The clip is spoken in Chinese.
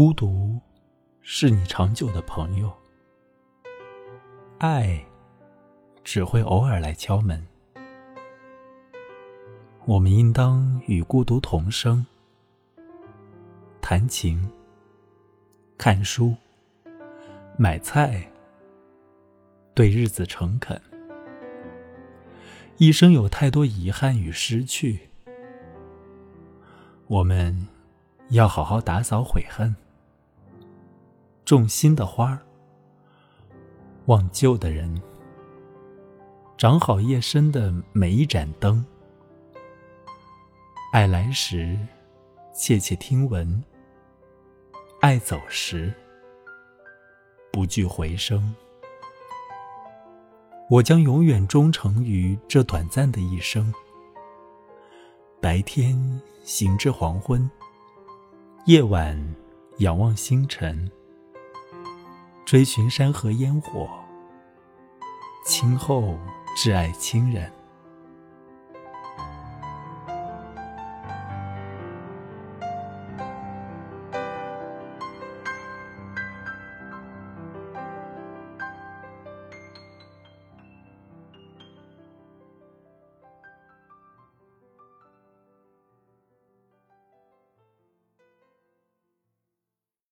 孤独是你长久的朋友，爱只会偶尔来敲门。我们应当与孤独同生，弹琴、看书、买菜，对日子诚恳。一生有太多遗憾与失去，我们要好好打扫悔恨。种新的花儿，忘旧的人，长好夜深的每一盏灯。爱来时，窃窃听闻；爱走时，不惧回声。我将永远忠诚于这短暂的一生。白天行至黄昏，夜晚仰望星辰。追寻山河烟火，亲后挚爱亲人。